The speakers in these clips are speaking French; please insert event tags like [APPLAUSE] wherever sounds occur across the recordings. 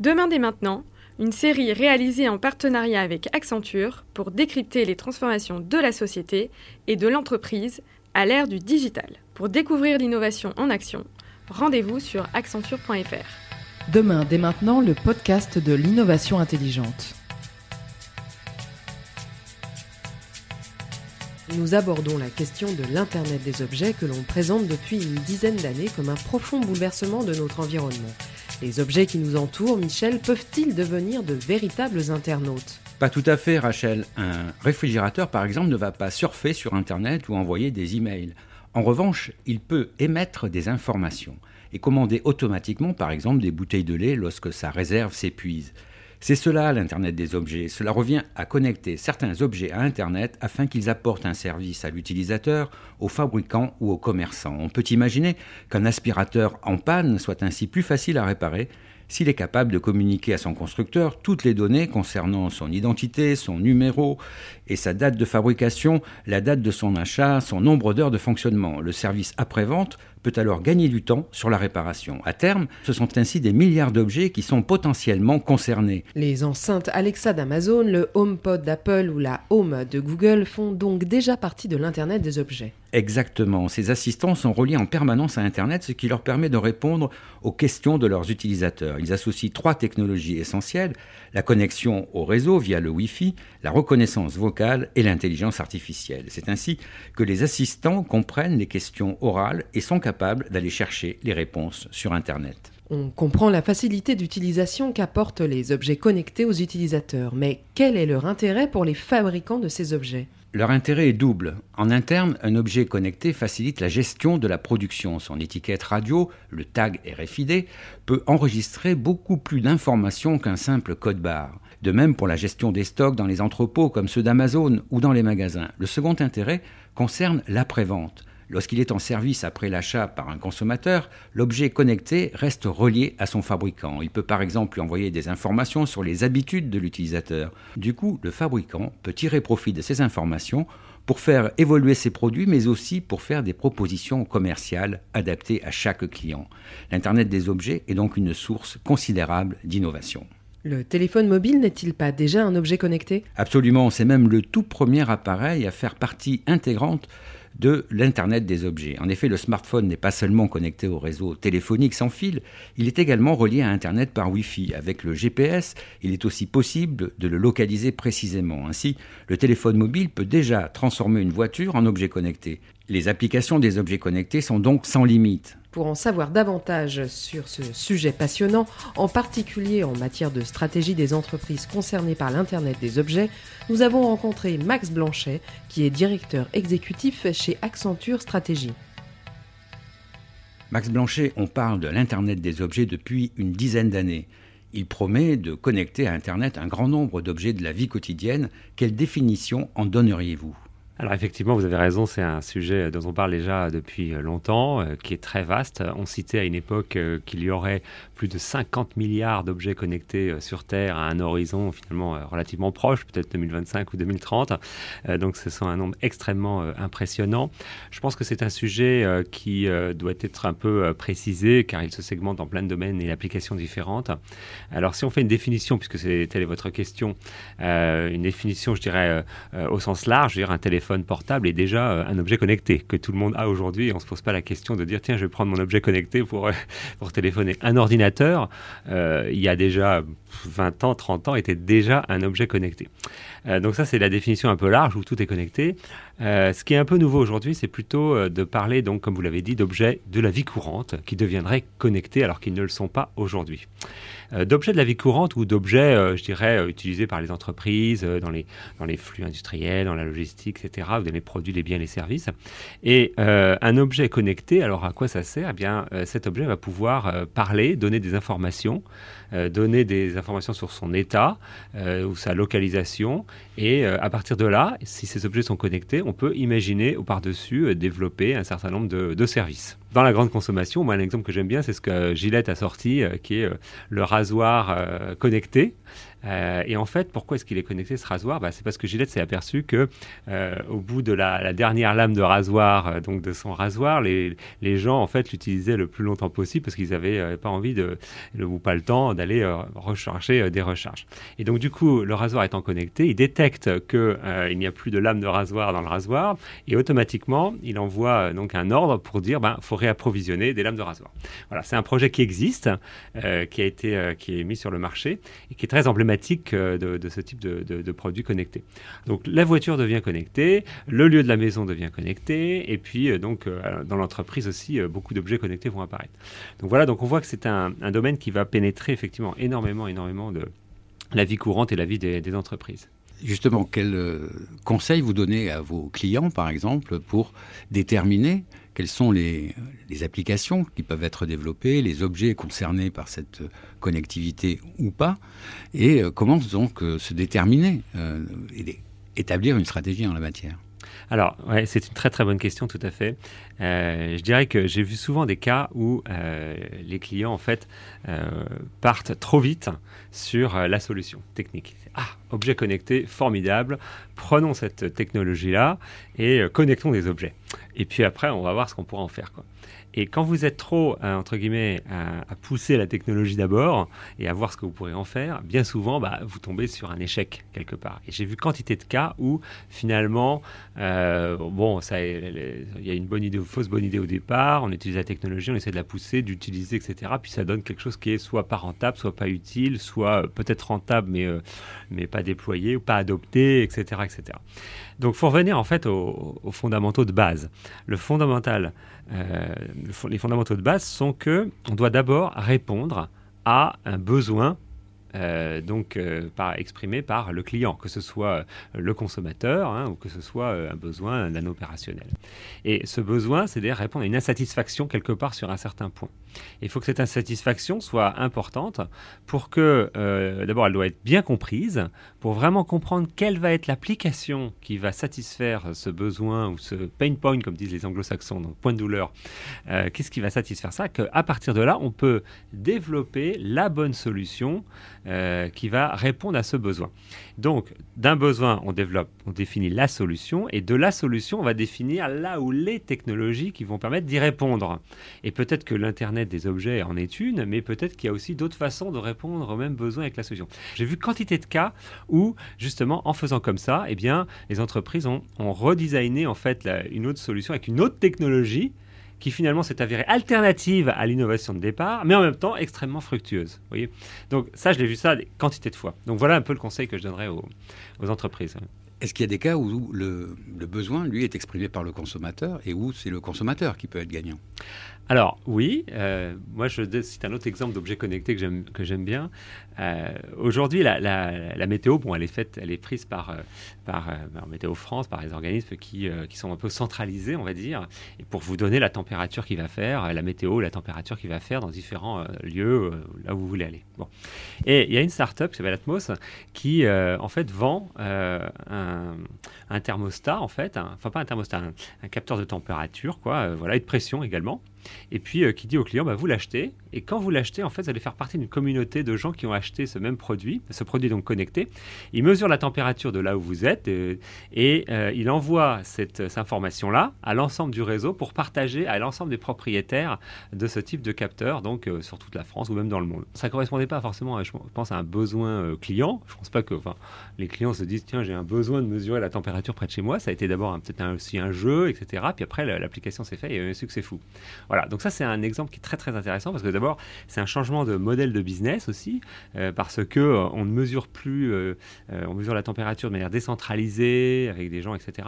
Demain dès maintenant, une série réalisée en partenariat avec Accenture pour décrypter les transformations de la société et de l'entreprise à l'ère du digital. Pour découvrir l'innovation en action, rendez-vous sur accenture.fr. Demain dès maintenant, le podcast de l'innovation intelligente. Nous abordons la question de l'Internet des objets que l'on présente depuis une dizaine d'années comme un profond bouleversement de notre environnement. Les objets qui nous entourent, Michel, peuvent-ils devenir de véritables internautes? Pas tout à fait, Rachel. Un réfrigérateur, par exemple, ne va pas surfer sur Internet ou envoyer des emails. En revanche, il peut émettre des informations et commander automatiquement, par exemple, des bouteilles de lait lorsque sa réserve s'épuise. C'est cela l'Internet des objets. Cela revient à connecter certains objets à Internet afin qu'ils apportent un service à l'utilisateur, aux fabricants ou aux commerçants. On peut imaginer qu'un aspirateur en panne soit ainsi plus facile à réparer s'il est capable de communiquer à son constructeur toutes les données concernant son identité, son numéro et sa date de fabrication, la date de son achat, son nombre d'heures de fonctionnement. Le service après-vente peut alors gagner du temps sur la réparation. À terme, ce sont ainsi des milliards d'objets qui sont potentiellement concernés. Les enceintes Alexa d'Amazon, le HomePod d'Apple ou la Home de Google font donc déjà partie de l'Internet des objets. Exactement. Ces assistants sont reliés en permanence à Internet, ce qui leur permet de répondre aux questions de leurs utilisateurs. Ils associent trois technologies essentielles, la connexion au réseau via le Wi-Fi, la reconnaissance vocale et l'intelligence artificielle. C'est ainsi que les assistants comprennent les questions orales et sont capables d'aller chercher les réponses sur Internet. On comprend la facilité d'utilisation qu'apportent les objets connectés aux utilisateurs, mais quel est leur intérêt pour les fabricants de ces objets? Leur intérêt est double. En interne, un objet connecté facilite la gestion de la production. Son étiquette radio, le tag RFID, peut enregistrer beaucoup plus d'informations qu'un simple code barre. De même pour la gestion des stocks dans les entrepôts comme ceux d'Amazon ou dans les magasins. Le second intérêt concerne l'après-vente. Lorsqu'il est en service après l'achat par un consommateur, l'objet connecté reste relié à son fabricant. Il peut par exemple lui envoyer des informations sur les habitudes de l'utilisateur. Du coup, le fabricant peut tirer profit de ces informations pour faire évoluer ses produits, mais aussi pour faire des propositions commerciales adaptées à chaque client. L'Internet des objets est donc une source considérable d'innovation. Le téléphone mobile n'est-il pas déjà un objet connecté? Absolument, c'est même le tout premier appareil à faire partie intégrante de l'Internet des objets. En effet, le smartphone n'est pas seulement connecté au réseau téléphonique sans fil, il est également relié à Internet par Wi-Fi. Avec le GPS, il est aussi possible de le localiser précisément. Ainsi, le téléphone mobile peut déjà transformer une voiture en objet connecté. Les applications des objets connectés sont donc sans limite. Pour en savoir davantage sur ce sujet passionnant, en particulier en matière de stratégie des entreprises concernées par l'Internet des objets, nous avons rencontré Max Blanchet, qui est directeur exécutif chez Accenture Stratégie. Max Blanchet, on parle de l'Internet des objets depuis une dizaine d'années. Il promet de connecter à Internet un grand nombre d'objets de la vie quotidienne. Quelle définition en donneriez-vous? Alors effectivement, vous avez raison, c'est un sujet dont on parle déjà depuis longtemps, euh, qui est très vaste. On citait à une époque euh, qu'il y aurait plus de 50 milliards d'objets connectés euh, sur Terre à un horizon finalement relativement proche, peut-être 2025 ou 2030. donc ce sont un nombre extrêmement impressionnant. Je pense que c'est un sujet qui doit être un peu précisé, car il se segmente dans plein de domaines et applications différentes. Alors si on fait une définition, puisque c'est telle est votre question, une définition, je dirais, au sens large, je un téléphone portable est déjà euh, un objet connecté que tout le monde a aujourd'hui on se pose pas la question de dire tiens je vais prendre mon objet connecté pour, euh, [LAUGHS] pour téléphoner. Un ordinateur, euh, il y a déjà 20 ans, 30 ans, était déjà un objet connecté. donc ça c'est la définition un peu large où tout est connecté. Ce qui est un peu nouveau aujourd'hui, c'est plutôt de parler, donc, comme vous l'avez dit, d'objets de la vie courante qui deviendraient connectés alors qu'ils ne le sont pas aujourd'hui. Euh, d'objets de la vie courante ou d'objets, euh, je dirais, euh, utilisés par les entreprises, dans, les, dans les flux industriels, dans la logistique, etc., ou dans les produits, les biens, les services. Et un objet connecté, alors à quoi ça sert? Eh bien, cet objet va pouvoir parler, donner des informations, donner des informations sur son état ou sa localisation. Et à partir de là, si ces objets sont connectés, on peut imaginer au par-dessus développer un certain nombre de, services. Dans la grande consommation, moi, un exemple que j'aime bien, c'est ce que Gillette a sorti, qui est le rasoir euh, connecté Euh, et en fait, pourquoi est-ce qu'il est connecté ce rasoir? Bah, C'est parce que Gillette s'est aperçu que euh, au bout de la, dernière lame de rasoir, donc de son rasoir, les, les gens en fait l'utilisaient le plus longtemps possible parce qu'ils n'avaient pas envie de, ou pas le temps d'aller recharger des recharges. Et donc du coup, le rasoir étant connecté, il détecte qu'il n'y a plus de lame de rasoir dans le rasoir et automatiquement, il envoie donc un ordre pour dire ben faut réapprovisionner des lames de rasoir. Voilà, c'est un projet qui existe, euh, qui a été euh, qui est mis sur le marché et qui est très emblématique euh, de, ce type de, de, produits connectés. Donc la voiture devient connectée, le lieu de la maison devient connecté et puis donc dans l'entreprise aussi beaucoup d'objets connectés vont apparaître. Donc voilà, donc on voit que c'est un, un, domaine qui va pénétrer effectivement énormément énormément de la vie courante et la vie des, des entreprises. Justement, quel conseil vous donnez à vos clients, par exemple, pour déterminer quelles sont les, applications qui peuvent être développées, les objets concernés par cette connectivité ou pas, et euh, comment donc se déterminer euh, et établir une stratégie en la matière alors, ouais, c'est une très très bonne question, tout à fait. je dirais que j'ai vu souvent des cas où les clients, en fait, partent trop vite sur la solution technique. Ah, objet connecté, formidable. Prenons cette technologie-là et connectons des objets. Et puis après, on va voir ce qu'on pourra en faire. Quoi. Et quand vous êtes trop, euh, entre guillemets, à, pousser la technologie d'abord et à voir ce que vous pourrez en faire, bien souvent, bah, vous tombez sur un échec quelque part. Et j'ai vu quantité de cas où, finalement, euh, bon, il y a une bonne idée, ou fausse bonne idée au départ, on utilise la technologie, on essaie de la pousser, d'utiliser, etc. Puis ça donne quelque chose qui est soit pas rentable, soit pas utile, soit euh, peut-être rentable, mais, mais pas déployé ou pas adopté, etc. etc. Donc, il faut revenir en fait aux, fondamentaux de base. Le fondamental, euh, les fondamentaux de base sont que on doit d'abord répondre à un besoin euh, donc euh, par, exprimé par le client, que ce soit le consommateur hein, ou que ce soit un besoin d'un opérationnel. Et ce besoin, c'est de répondre à une insatisfaction quelque part sur un certain point. Il faut que cette insatisfaction soit importante pour que, euh, d'abord, elle doit être bien comprise, pour vraiment comprendre quelle va être l'application qui va satisfaire ce besoin ou ce pain point, comme disent les anglo-saxons, donc point de douleur. Euh, qu'est-ce qui va satisfaire ça? Qu'à partir de là, on peut développer la bonne solution euh, qui va répondre à ce besoin. Donc, d'un besoin, on développe, on définit la solution, et de la solution, on va définir là où les technologies qui vont permettre d'y répondre. Et peut-être que l'Internet des objets en est une, mais peut-être qu'il y a aussi d'autres façons de répondre aux mêmes besoins avec la solution. J'ai vu quantité de cas où, justement, en faisant comme ça, eh bien, les entreprises ont, redesigné en fait une autre solution avec une autre technologie qui finalement s'est avérée alternative à l'innovation de départ, mais en même temps extrêmement fructueuse. Voyez Donc ça, je l'ai vu ça des quantités de fois. Donc voilà un peu le conseil que je donnerais aux, entreprises. Est-ce qu'il y a des cas où le, le, besoin, lui, est exprimé par le consommateur et où c'est le consommateur qui peut être gagnant? Alors oui, euh, moi je c'est un autre exemple d'objet connecté que j'aime bien. Euh, aujourd'hui, la, météo, bon, elle est faite, elle est prise par euh, par, Météo France, par les organismes qui sont un peu centralisés, on va dire, et pour vous donner la température qu'il va faire, la météo, la température qu'il va faire dans différents lieux là où vous voulez aller. Bon, et il y a une start-up qui s'appelle Atmos qui en fait vend un, un, thermostat en fait, enfin pas un thermostat, un, un, capteur de température quoi, voilà et de pression également et puis euh, qui dit au client, bah, vous l'achetez, et quand vous l'achetez, en fait, vous allez faire partie d'une communauté de gens qui ont acheté ce même produit, ce produit donc connecté. Il mesure la température de là où vous êtes, euh, et euh, il envoie cette, information-là à l'ensemble du réseau pour partager à l'ensemble des propriétaires de ce type de capteur, donc sur toute la France ou même dans le monde. Ça ne correspondait pas forcément, je pense, à un besoin client. Je ne pense pas que les clients se disent, tiens, j'ai un besoin de mesurer la température près de chez moi. Ça a été d'abord peut-être aussi un jeu, etc. Puis après, l'application s'est faite et il y a eu un succès fou. Voilà, donc ça c'est un exemple qui est très très intéressant parce que d'abord c'est un changement de modèle de business aussi euh, parce que euh, on ne mesure plus, euh, on mesure la température de manière décentralisée avec des gens, etc.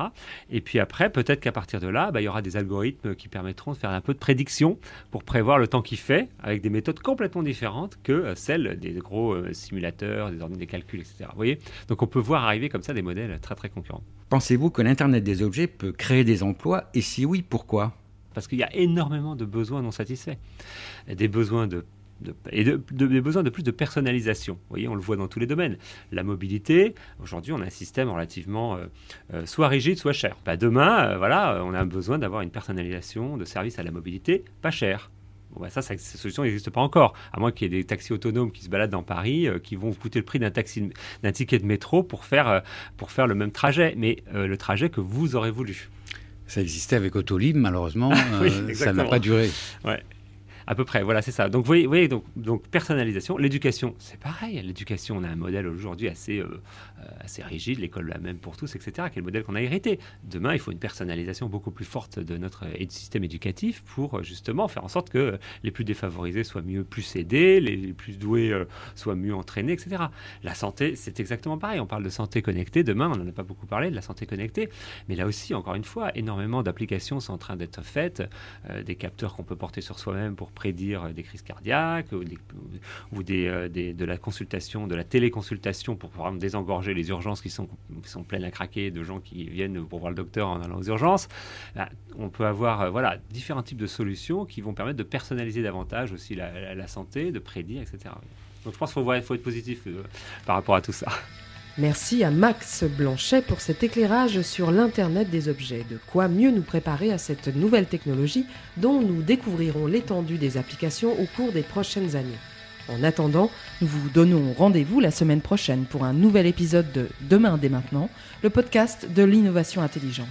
Et puis après peut-être qu'à partir de là, bah, il y aura des algorithmes qui permettront de faire un peu de prédiction pour prévoir le temps qu'il fait avec des méthodes complètement différentes que celles des gros simulateurs, des ordinateurs, des calculs, etc. Vous voyez? Donc on peut voir arriver comme ça des modèles très très concurrents. Pensez-vous que l'Internet des objets peut créer des emplois? Et si oui, pourquoi? Parce qu'il y a énormément de besoins non satisfaits. Des besoins de et de, des besoins de plus de personnalisation. Vous voyez, on le voit dans tous les domaines. La mobilité, aujourd'hui, on a un système relativement euh, euh, soit rigide, soit cher. Bah, demain, euh, voilà, on a besoin d'avoir une personnalisation de service à la mobilité pas cher. Bon, bah, ça, ça, cette solution n'existe pas encore, à moins qu'il y ait des taxis autonomes qui se baladent dans Paris, qui vont vous coûter le prix d'un d'un ticket de métro pour faire, pour faire le même trajet, mais le trajet que vous aurez voulu. Ça existait avec Autolib, malheureusement, [LAUGHS] ça n'a pas duré. Ouais. À peu près, voilà, c'est ça. Donc, vous voyez, donc, donc, personnalisation. L'éducation, c'est pareil. L'éducation, on a un modèle aujourd'hui assez, euh, euh, assez rigide, l'école la même pour tous, etc., qui est le modèle qu'on a hérité. Demain, il faut une personnalisation beaucoup plus forte de notre système éducatif pour justement faire en sorte que les plus défavorisés soient mieux plus aidés, les, plus doués euh, soient mieux entraînés, etc. La santé, c'est exactement pareil. On parle de santé connectée. Demain, on n'en a pas beaucoup parlé de la santé connectée. Mais là aussi, encore une fois, énormément d'applications sont en train d'être faites, des capteurs qu'on peut porter sur soi-même pour prédire des crises cardiaques ou, euh, des, de la consultation, de la téléconsultation pour pouvoir désengorger les urgences qui sont, qui sont pleines à craquer de gens qui viennent pour voir le docteur en allant aux urgences. on peut avoir euh, voilà, différents types de solutions qui vont permettre de personnaliser davantage aussi la, santé, de prédire, etc. Donc je pense qu'il faut, faut, être positif euh, par rapport à tout ça. Merci à Max Blanchet pour cet éclairage sur l'Internet des objets. De quoi mieux nous préparer à cette nouvelle technologie dont nous découvrirons l'étendue des applications au cours des prochaines années. En attendant, nous vous donnons rendez-vous la semaine prochaine pour un nouvel épisode de Demain dès maintenant, le podcast de l'innovation intelligente.